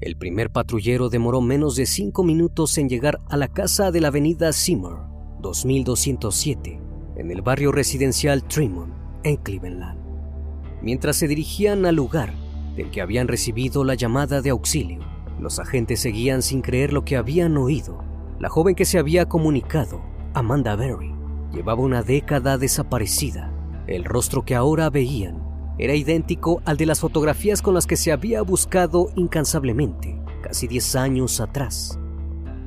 El primer patrullero demoró menos de cinco minutos en llegar a la casa de la avenida Seymour, 2207, en el barrio residencial Tremont, en Cleveland. Mientras se dirigían al lugar del que habían recibido la llamada de auxilio, los agentes seguían sin creer lo que habían oído. La joven que se había comunicado, Amanda Berry, llevaba una década desaparecida. El rostro que ahora veían era idéntico al de las fotografías con las que se había buscado incansablemente casi 10 años atrás.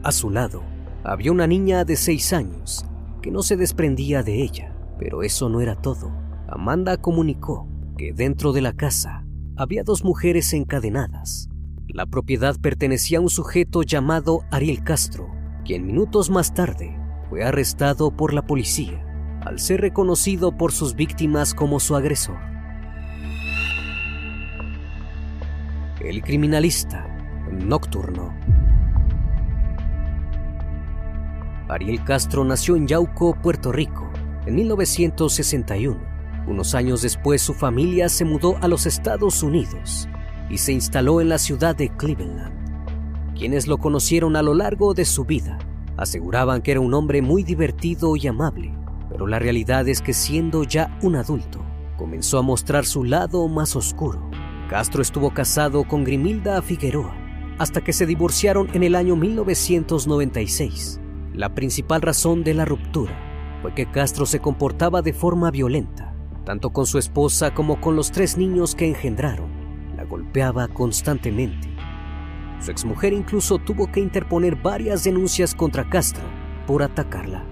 A su lado había una niña de 6 años que no se desprendía de ella, pero eso no era todo. Amanda comunicó que dentro de la casa había dos mujeres encadenadas. La propiedad pertenecía a un sujeto llamado Ariel Castro, quien minutos más tarde fue arrestado por la policía al ser reconocido por sus víctimas como su agresor. El criminalista nocturno. Ariel Castro nació en Yauco, Puerto Rico, en 1961. Unos años después su familia se mudó a los Estados Unidos y se instaló en la ciudad de Cleveland. Quienes lo conocieron a lo largo de su vida aseguraban que era un hombre muy divertido y amable, pero la realidad es que siendo ya un adulto, comenzó a mostrar su lado más oscuro. Castro estuvo casado con Grimilda Figueroa hasta que se divorciaron en el año 1996. La principal razón de la ruptura fue que Castro se comportaba de forma violenta, tanto con su esposa como con los tres niños que engendraron. La golpeaba constantemente. Su exmujer incluso tuvo que interponer varias denuncias contra Castro por atacarla.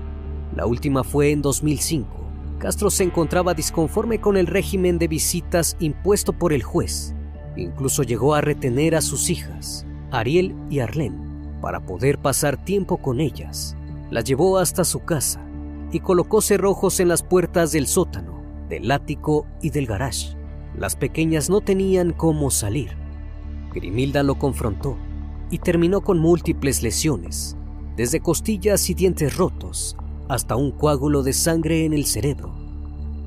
La última fue en 2005. Castro se encontraba disconforme con el régimen de visitas impuesto por el juez. Incluso llegó a retener a sus hijas, Ariel y Arlene, para poder pasar tiempo con ellas. Las llevó hasta su casa y colocó cerrojos en las puertas del sótano, del ático y del garage. Las pequeñas no tenían cómo salir. Grimilda lo confrontó y terminó con múltiples lesiones, desde costillas y dientes rotos hasta un coágulo de sangre en el cerebro.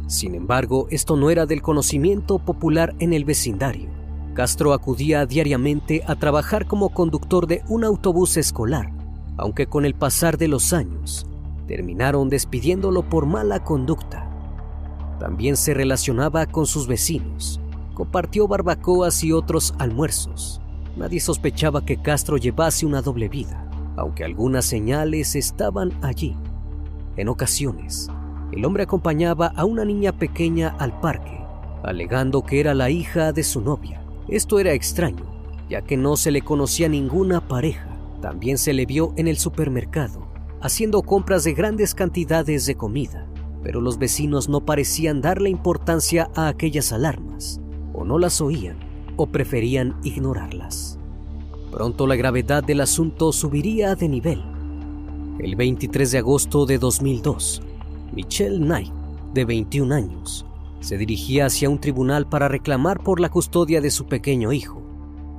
Sin embargo, esto no era del conocimiento popular en el vecindario. Castro acudía diariamente a trabajar como conductor de un autobús escolar, aunque con el pasar de los años terminaron despidiéndolo por mala conducta. También se relacionaba con sus vecinos, compartió barbacoas y otros almuerzos. Nadie sospechaba que Castro llevase una doble vida, aunque algunas señales estaban allí. En ocasiones, el hombre acompañaba a una niña pequeña al parque, alegando que era la hija de su novia. Esto era extraño, ya que no se le conocía ninguna pareja. También se le vio en el supermercado, haciendo compras de grandes cantidades de comida, pero los vecinos no parecían darle importancia a aquellas alarmas, o no las oían, o preferían ignorarlas. Pronto la gravedad del asunto subiría de nivel. El 23 de agosto de 2002, Michelle Knight, de 21 años, se dirigía hacia un tribunal para reclamar por la custodia de su pequeño hijo.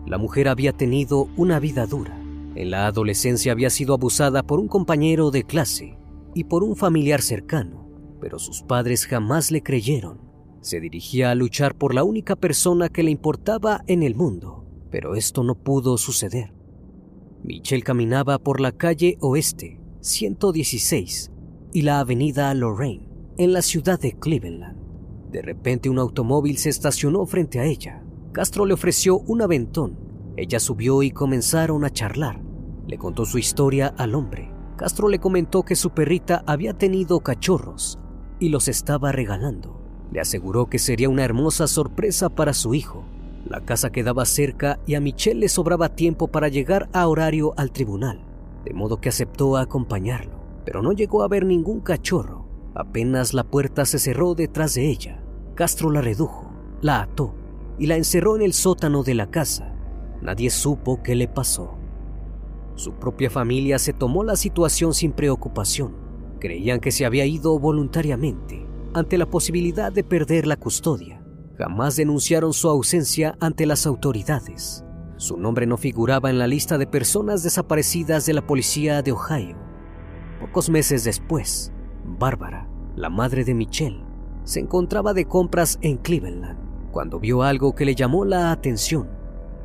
La mujer había tenido una vida dura. En la adolescencia había sido abusada por un compañero de clase y por un familiar cercano, pero sus padres jamás le creyeron. Se dirigía a luchar por la única persona que le importaba en el mundo, pero esto no pudo suceder. Michelle caminaba por la calle Oeste 116 y la avenida Lorraine en la ciudad de Cleveland. De repente un automóvil se estacionó frente a ella. Castro le ofreció un aventón. Ella subió y comenzaron a charlar. Le contó su historia al hombre. Castro le comentó que su perrita había tenido cachorros y los estaba regalando. Le aseguró que sería una hermosa sorpresa para su hijo. La casa quedaba cerca y a Michelle le sobraba tiempo para llegar a horario al tribunal, de modo que aceptó acompañarlo, pero no llegó a ver ningún cachorro. Apenas la puerta se cerró detrás de ella, Castro la redujo, la ató y la encerró en el sótano de la casa. Nadie supo qué le pasó. Su propia familia se tomó la situación sin preocupación. Creían que se había ido voluntariamente ante la posibilidad de perder la custodia. Jamás denunciaron su ausencia ante las autoridades. Su nombre no figuraba en la lista de personas desaparecidas de la policía de Ohio. Pocos meses después, Bárbara, la madre de Michelle, se encontraba de compras en Cleveland cuando vio algo que le llamó la atención.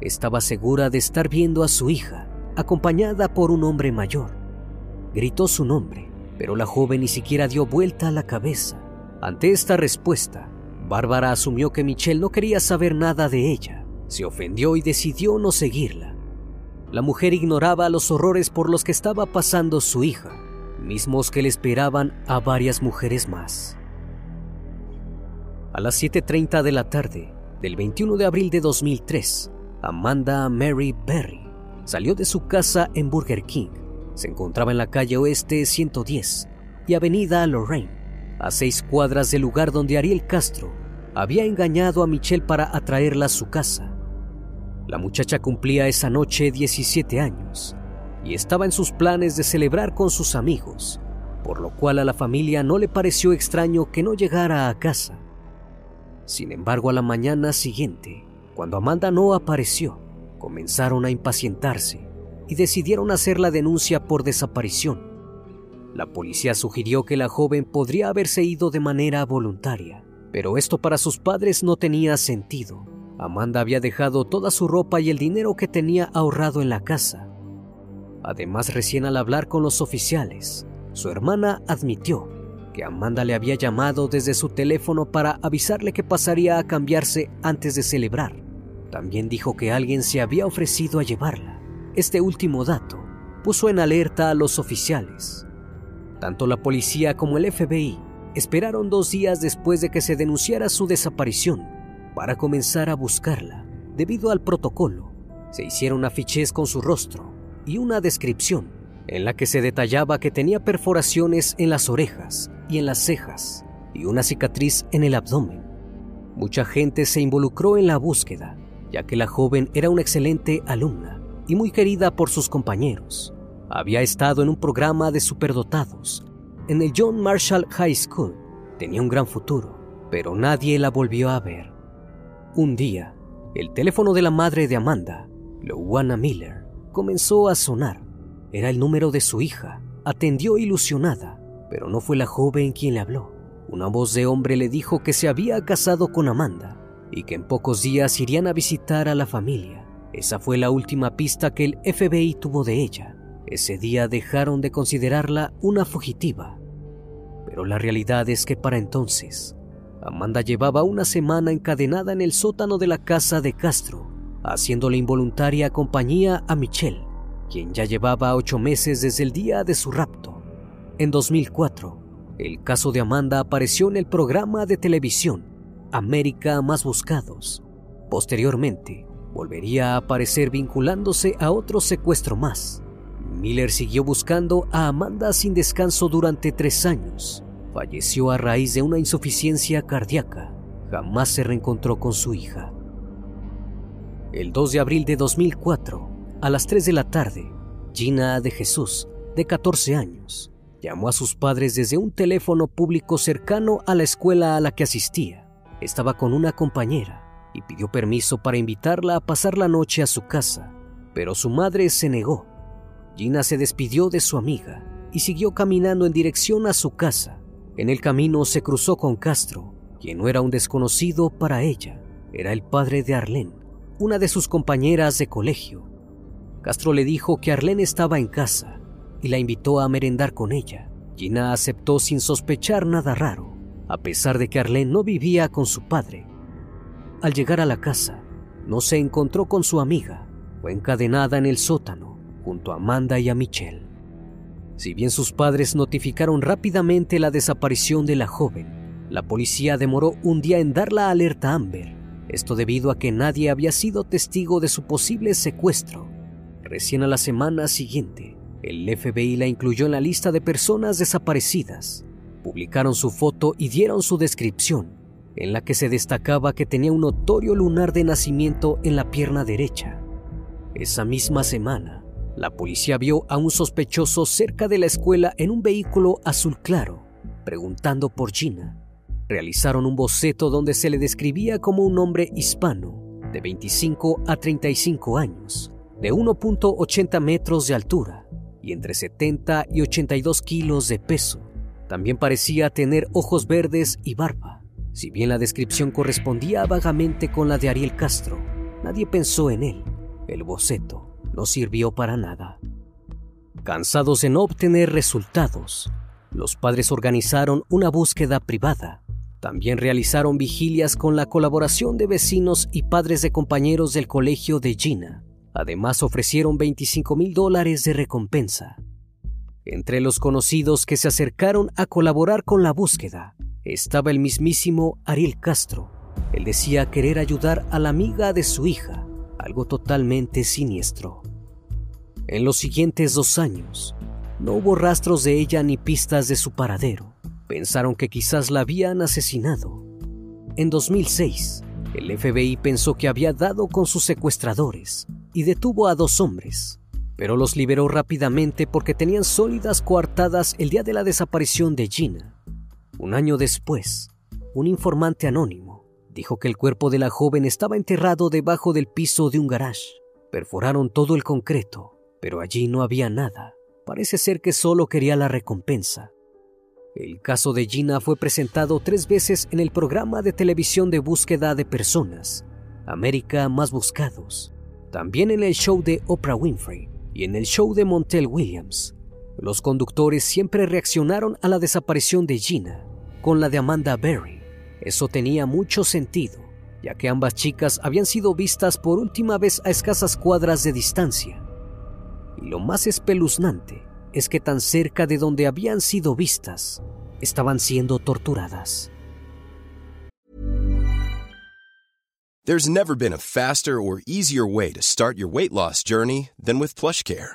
Estaba segura de estar viendo a su hija, acompañada por un hombre mayor. Gritó su nombre, pero la joven ni siquiera dio vuelta a la cabeza. Ante esta respuesta, Bárbara asumió que Michelle no quería saber nada de ella. Se ofendió y decidió no seguirla. La mujer ignoraba los horrores por los que estaba pasando su hija, mismos que le esperaban a varias mujeres más. A las 7.30 de la tarde del 21 de abril de 2003, Amanda Mary Berry salió de su casa en Burger King. Se encontraba en la calle Oeste 110 y Avenida Lorraine, a seis cuadras del lugar donde Ariel Castro había engañado a Michelle para atraerla a su casa. La muchacha cumplía esa noche 17 años y estaba en sus planes de celebrar con sus amigos, por lo cual a la familia no le pareció extraño que no llegara a casa. Sin embargo, a la mañana siguiente, cuando Amanda no apareció, comenzaron a impacientarse y decidieron hacer la denuncia por desaparición. La policía sugirió que la joven podría haberse ido de manera voluntaria, pero esto para sus padres no tenía sentido. Amanda había dejado toda su ropa y el dinero que tenía ahorrado en la casa. Además, recién al hablar con los oficiales, su hermana admitió que Amanda le había llamado desde su teléfono para avisarle que pasaría a cambiarse antes de celebrar. También dijo que alguien se había ofrecido a llevarla. Este último dato puso en alerta a los oficiales. Tanto la policía como el FBI esperaron dos días después de que se denunciara su desaparición para comenzar a buscarla. Debido al protocolo, se hicieron afiches con su rostro y una descripción en la que se detallaba que tenía perforaciones en las orejas y en las cejas y una cicatriz en el abdomen. Mucha gente se involucró en la búsqueda, ya que la joven era una excelente alumna y muy querida por sus compañeros. Había estado en un programa de superdotados en el John Marshall High School. Tenía un gran futuro, pero nadie la volvió a ver. Un día, el teléfono de la madre de Amanda, Lowana Miller, comenzó a sonar. Era el número de su hija. Atendió ilusionada, pero no fue la joven quien le habló. Una voz de hombre le dijo que se había casado con Amanda y que en pocos días irían a visitar a la familia. Esa fue la última pista que el FBI tuvo de ella. Ese día dejaron de considerarla una fugitiva. Pero la realidad es que para entonces, Amanda llevaba una semana encadenada en el sótano de la casa de Castro, haciéndole involuntaria compañía a Michelle, quien ya llevaba ocho meses desde el día de su rapto. En 2004, el caso de Amanda apareció en el programa de televisión América Más Buscados. Posteriormente, volvería a aparecer vinculándose a otro secuestro más. Miller siguió buscando a Amanda sin descanso durante tres años. Falleció a raíz de una insuficiencia cardíaca. Jamás se reencontró con su hija. El 2 de abril de 2004, a las 3 de la tarde, Gina de Jesús, de 14 años, llamó a sus padres desde un teléfono público cercano a la escuela a la que asistía. estaba con una compañera y pidió permiso para invitarla a pasar la noche a su casa, pero su madre se negó. Gina se despidió de su amiga y siguió caminando en dirección a su casa. En el camino se cruzó con Castro, quien no era un desconocido para ella, era el padre de Arlene, una de sus compañeras de colegio. Castro le dijo que Arlene estaba en casa y la invitó a merendar con ella. Gina aceptó sin sospechar nada raro, a pesar de que Arlene no vivía con su padre. Al llegar a la casa, no se encontró con su amiga, fue encadenada en el sótano junto a Amanda y a Michelle. Si bien sus padres notificaron rápidamente la desaparición de la joven, la policía demoró un día en dar la alerta Amber, esto debido a que nadie había sido testigo de su posible secuestro. Recién a la semana siguiente, el FBI la incluyó en la lista de personas desaparecidas. Publicaron su foto y dieron su descripción, en la que se destacaba que tenía un notorio lunar de nacimiento en la pierna derecha. Esa misma semana, la policía vio a un sospechoso cerca de la escuela en un vehículo azul claro, preguntando por Gina. Realizaron un boceto donde se le describía como un hombre hispano, de 25 a 35 años, de 1.80 metros de altura y entre 70 y 82 kilos de peso. También parecía tener ojos verdes y barba. Si bien la descripción correspondía vagamente con la de Ariel Castro, nadie pensó en él. El boceto no sirvió para nada. Cansados de no obtener resultados, los padres organizaron una búsqueda privada. También realizaron vigilias con la colaboración de vecinos y padres de compañeros del colegio de Gina. Además ofrecieron 25 mil dólares de recompensa. Entre los conocidos que se acercaron a colaborar con la búsqueda estaba el mismísimo Ariel Castro. Él decía querer ayudar a la amiga de su hija, algo totalmente siniestro. En los siguientes dos años, no hubo rastros de ella ni pistas de su paradero. Pensaron que quizás la habían asesinado. En 2006, el FBI pensó que había dado con sus secuestradores y detuvo a dos hombres, pero los liberó rápidamente porque tenían sólidas coartadas el día de la desaparición de Gina. Un año después, un informante anónimo dijo que el cuerpo de la joven estaba enterrado debajo del piso de un garage. Perforaron todo el concreto pero allí no había nada. Parece ser que solo quería la recompensa. El caso de Gina fue presentado tres veces en el programa de televisión de búsqueda de personas, América Más Buscados, también en el show de Oprah Winfrey y en el show de Montel Williams. Los conductores siempre reaccionaron a la desaparición de Gina con la de Amanda Berry. Eso tenía mucho sentido, ya que ambas chicas habían sido vistas por última vez a escasas cuadras de distancia y lo más espeluznante es que tan cerca de donde habían sido vistas, estaban siendo torturadas. There's never been a faster or easier way to start your weight loss journey than with PlushCare.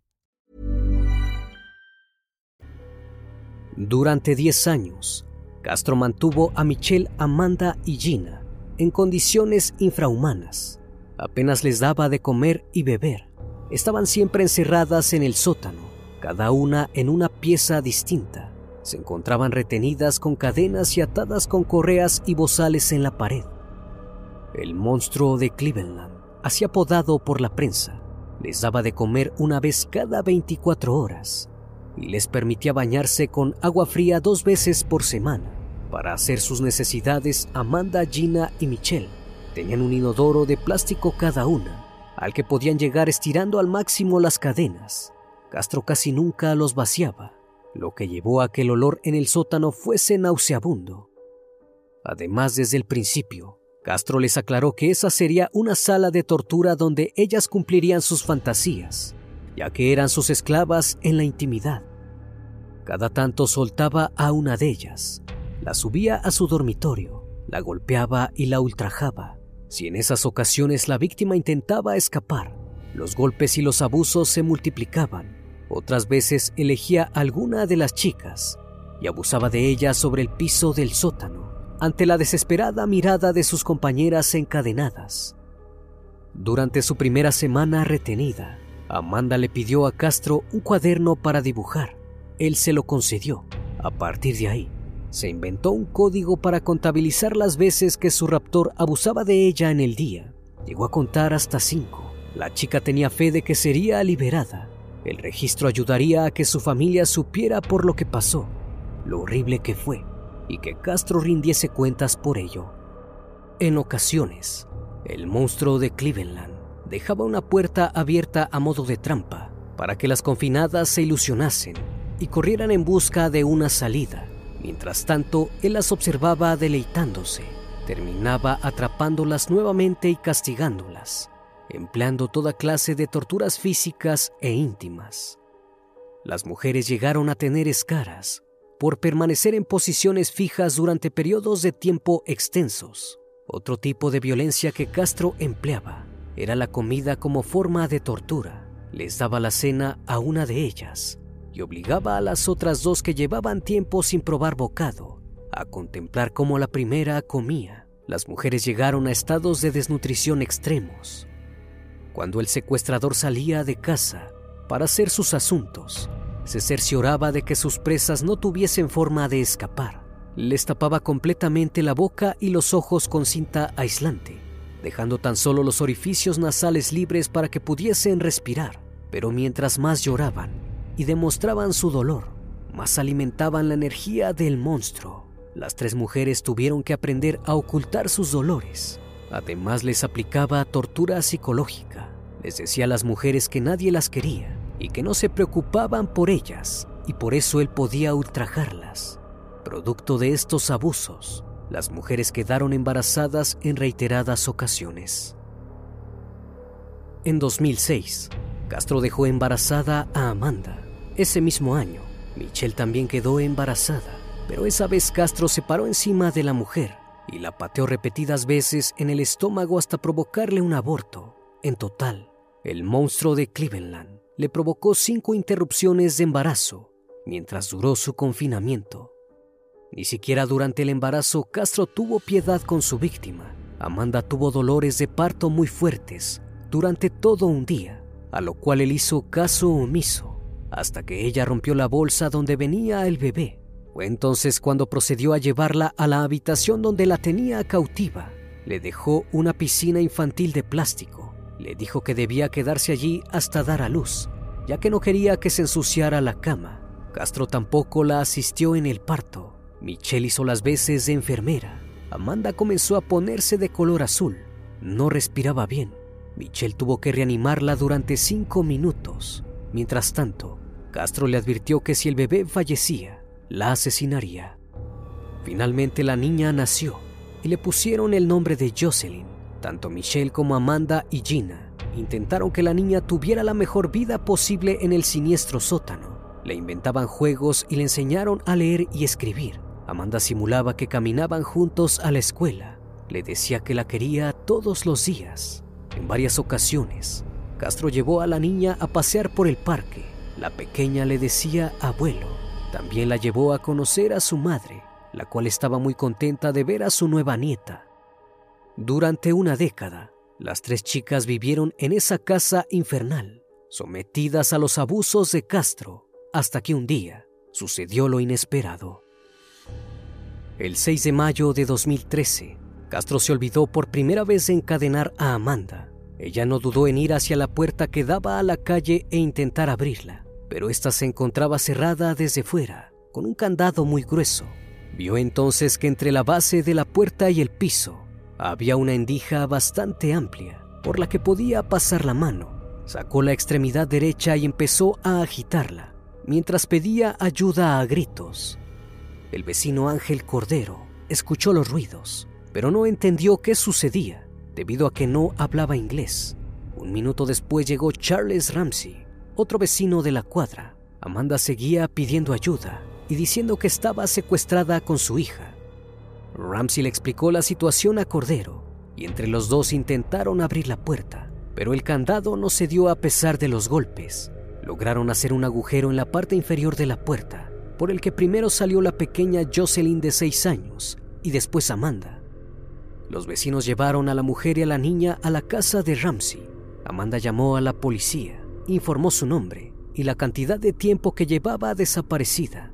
Durante 10 años, Castro mantuvo a Michelle, Amanda y Gina en condiciones infrahumanas. Apenas les daba de comer y beber estaban siempre encerradas en el sótano, cada una en una pieza distinta. Se encontraban retenidas con cadenas y atadas con correas y bozales en la pared. El monstruo de Cleveland, así apodado por la prensa, les daba de comer una vez cada 24 horas y les permitía bañarse con agua fría dos veces por semana. Para hacer sus necesidades, Amanda, Gina y Michelle tenían un inodoro de plástico cada una al que podían llegar estirando al máximo las cadenas. Castro casi nunca los vaciaba, lo que llevó a que el olor en el sótano fuese nauseabundo. Además, desde el principio, Castro les aclaró que esa sería una sala de tortura donde ellas cumplirían sus fantasías, ya que eran sus esclavas en la intimidad. Cada tanto soltaba a una de ellas, la subía a su dormitorio, la golpeaba y la ultrajaba. Si en esas ocasiones la víctima intentaba escapar, los golpes y los abusos se multiplicaban. Otras veces elegía alguna de las chicas y abusaba de ellas sobre el piso del sótano, ante la desesperada mirada de sus compañeras encadenadas. Durante su primera semana retenida, Amanda le pidió a Castro un cuaderno para dibujar. Él se lo concedió. A partir de ahí, se inventó un código para contabilizar las veces que su raptor abusaba de ella en el día. Llegó a contar hasta cinco. La chica tenía fe de que sería liberada. El registro ayudaría a que su familia supiera por lo que pasó, lo horrible que fue y que Castro rindiese cuentas por ello. En ocasiones, el monstruo de Cleveland dejaba una puerta abierta a modo de trampa para que las confinadas se ilusionasen y corrieran en busca de una salida. Mientras tanto, él las observaba deleitándose. Terminaba atrapándolas nuevamente y castigándolas, empleando toda clase de torturas físicas e íntimas. Las mujeres llegaron a tener escaras, por permanecer en posiciones fijas durante periodos de tiempo extensos. Otro tipo de violencia que Castro empleaba era la comida como forma de tortura. Les daba la cena a una de ellas y obligaba a las otras dos que llevaban tiempo sin probar bocado a contemplar cómo la primera comía. Las mujeres llegaron a estados de desnutrición extremos. Cuando el secuestrador salía de casa para hacer sus asuntos, se cercioraba de que sus presas no tuviesen forma de escapar. Les tapaba completamente la boca y los ojos con cinta aislante, dejando tan solo los orificios nasales libres para que pudiesen respirar. Pero mientras más lloraban y demostraban su dolor, más alimentaban la energía del monstruo. Las tres mujeres tuvieron que aprender a ocultar sus dolores. Además les aplicaba tortura psicológica. Les decía a las mujeres que nadie las quería y que no se preocupaban por ellas y por eso él podía ultrajarlas. Producto de estos abusos, las mujeres quedaron embarazadas en reiteradas ocasiones. En 2006, Castro dejó embarazada a Amanda. Ese mismo año, Michelle también quedó embarazada, pero esa vez Castro se paró encima de la mujer y la pateó repetidas veces en el estómago hasta provocarle un aborto. En total, el monstruo de Cleveland le provocó cinco interrupciones de embarazo mientras duró su confinamiento. Ni siquiera durante el embarazo Castro tuvo piedad con su víctima. Amanda tuvo dolores de parto muy fuertes durante todo un día, a lo cual él hizo caso omiso, hasta que ella rompió la bolsa donde venía el bebé. Fue entonces cuando procedió a llevarla a la habitación donde la tenía cautiva. Le dejó una piscina infantil de plástico le dijo que debía quedarse allí hasta dar a luz, ya que no quería que se ensuciara la cama. Castro tampoco la asistió en el parto. Michelle hizo las veces de enfermera. Amanda comenzó a ponerse de color azul. No respiraba bien. Michelle tuvo que reanimarla durante cinco minutos. Mientras tanto, Castro le advirtió que si el bebé fallecía, la asesinaría. Finalmente la niña nació y le pusieron el nombre de Jocelyn. Tanto Michelle como Amanda y Gina intentaron que la niña tuviera la mejor vida posible en el siniestro sótano. Le inventaban juegos y le enseñaron a leer y escribir. Amanda simulaba que caminaban juntos a la escuela. Le decía que la quería todos los días. En varias ocasiones, Castro llevó a la niña a pasear por el parque. La pequeña le decía abuelo. También la llevó a conocer a su madre, la cual estaba muy contenta de ver a su nueva nieta. Durante una década, las tres chicas vivieron en esa casa infernal, sometidas a los abusos de Castro, hasta que un día sucedió lo inesperado. El 6 de mayo de 2013, Castro se olvidó por primera vez de encadenar a Amanda. Ella no dudó en ir hacia la puerta que daba a la calle e intentar abrirla, pero ésta se encontraba cerrada desde fuera, con un candado muy grueso. Vio entonces que entre la base de la puerta y el piso había una endija bastante amplia. por la que podía pasar la mano. Sacó la extremidad derecha y empezó a agitarla, mientras pedía ayuda a gritos. El vecino Ángel Cordero escuchó los ruidos, pero no entendió qué sucedía, debido a que no hablaba inglés. Un minuto después llegó Charles Ramsey, otro vecino de la cuadra. Amanda seguía pidiendo ayuda y diciendo que estaba secuestrada con su hija. Ramsey le explicó la situación a Cordero y entre los dos intentaron abrir la puerta, pero el candado no se dio a pesar de los golpes. Lograron hacer un agujero en la parte inferior de la puerta, por el que primero salió la pequeña Jocelyn de seis años y después Amanda. Los vecinos llevaron a la mujer y a la niña a la casa de Ramsey. Amanda llamó a la policía, informó su nombre y la cantidad de tiempo que llevaba desaparecida.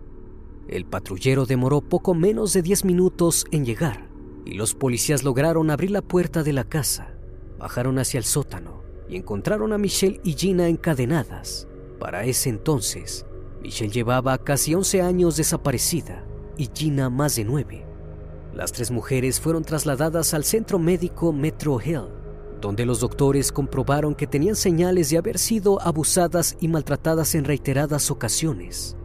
El patrullero demoró poco menos de 10 minutos en llegar y los policías lograron abrir la puerta de la casa. Bajaron hacia el sótano y encontraron a Michelle y Gina encadenadas. Para ese entonces, Michelle llevaba casi 11 años desaparecida y Gina más de 9. Las tres mujeres fueron trasladadas al centro médico Metro Hill, donde los doctores comprobaron que tenían señales de haber sido abusadas y maltratadas en reiteradas ocasiones.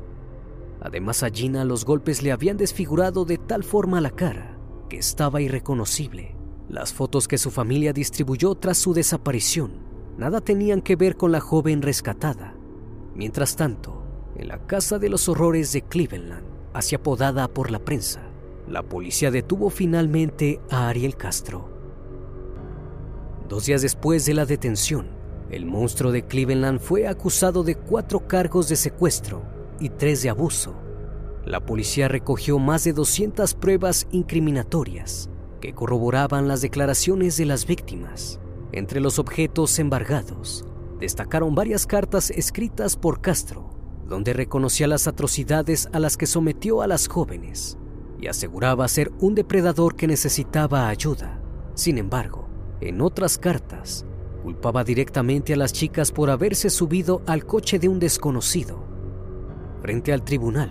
Además a Gina los golpes le habían desfigurado de tal forma la cara que estaba irreconocible. Las fotos que su familia distribuyó tras su desaparición nada tenían que ver con la joven rescatada. Mientras tanto, en la casa de los horrores de Cleveland, así apodada por la prensa, la policía detuvo finalmente a Ariel Castro. Dos días después de la detención, el monstruo de Cleveland fue acusado de cuatro cargos de secuestro y tres de abuso. La policía recogió más de 200 pruebas incriminatorias que corroboraban las declaraciones de las víctimas. Entre los objetos embargados, destacaron varias cartas escritas por Castro, donde reconocía las atrocidades a las que sometió a las jóvenes y aseguraba ser un depredador que necesitaba ayuda. Sin embargo, en otras cartas, culpaba directamente a las chicas por haberse subido al coche de un desconocido Frente al tribunal,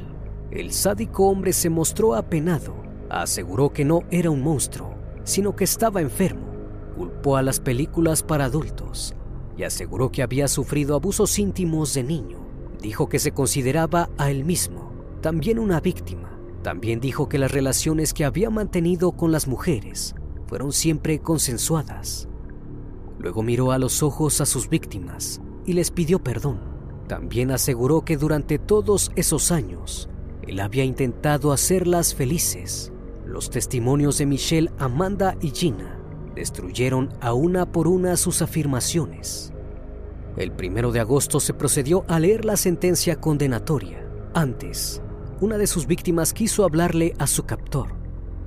el sádico hombre se mostró apenado. Aseguró que no era un monstruo, sino que estaba enfermo. Culpó a las películas para adultos y aseguró que había sufrido abusos íntimos de niño. Dijo que se consideraba a él mismo también una víctima. También dijo que las relaciones que había mantenido con las mujeres fueron siempre consensuadas. Luego miró a los ojos a sus víctimas y les pidió perdón. También aseguró que durante todos esos años, él había intentado hacerlas felices. Los testimonios de Michelle, Amanda y Gina destruyeron a una por una sus afirmaciones. El primero de agosto se procedió a leer la sentencia condenatoria. Antes, una de sus víctimas quiso hablarle a su captor.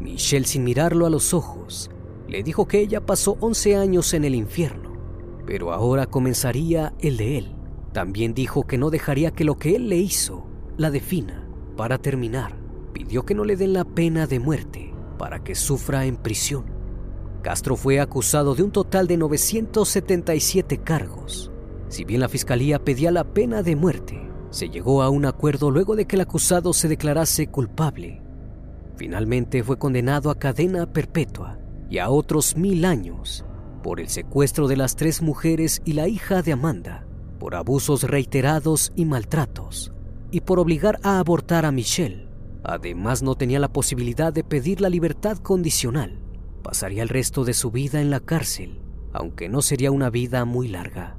Michelle, sin mirarlo a los ojos, le dijo que ella pasó 11 años en el infierno, pero ahora comenzaría el de él. También dijo que no dejaría que lo que él le hizo la defina. Para terminar, pidió que no le den la pena de muerte para que sufra en prisión. Castro fue acusado de un total de 977 cargos. Si bien la fiscalía pedía la pena de muerte, se llegó a un acuerdo luego de que el acusado se declarase culpable. Finalmente fue condenado a cadena perpetua y a otros mil años por el secuestro de las tres mujeres y la hija de Amanda, por abusos reiterados y maltratos, y por obligar a abortar a Michelle. Además, no tenía la posibilidad de pedir la libertad condicional. Pasaría el resto de su vida en la cárcel, aunque no sería una vida muy larga.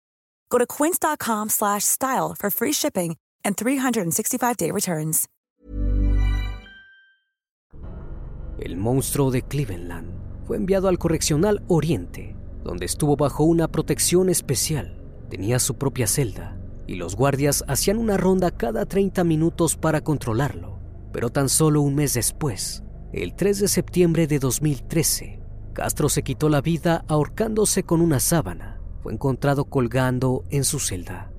Go to quince.com slash style for free shipping and 365-day returns. El monstruo de Cleveland fue enviado al Correccional Oriente, donde estuvo bajo una protección especial. Tenía su propia celda y los guardias hacían una ronda cada 30 minutos para controlarlo. Pero tan solo un mes después, el 3 de septiembre de 2013, Castro se quitó la vida ahorcándose con una sábana. Fue encontrado colgando en su celda.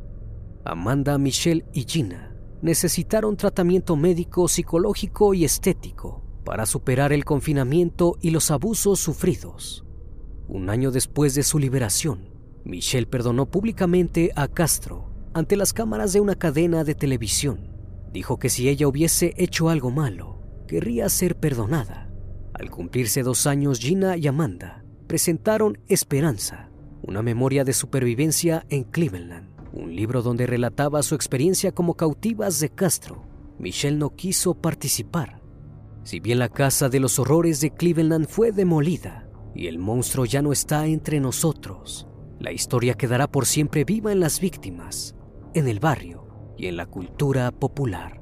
Amanda, Michelle y Gina necesitaron tratamiento médico, psicológico y estético para superar el confinamiento y los abusos sufridos. Un año después de su liberación, Michelle perdonó públicamente a Castro ante las cámaras de una cadena de televisión. Dijo que si ella hubiese hecho algo malo, querría ser perdonada. Al cumplirse dos años, Gina y Amanda presentaron Esperanza, una memoria de supervivencia en Cleveland, un libro donde relataba su experiencia como cautivas de Castro. Michelle no quiso participar. Si bien la casa de los horrores de Cleveland fue demolida y el monstruo ya no está entre nosotros, la historia quedará por siempre viva en las víctimas, en el barrio y en la cultura popular.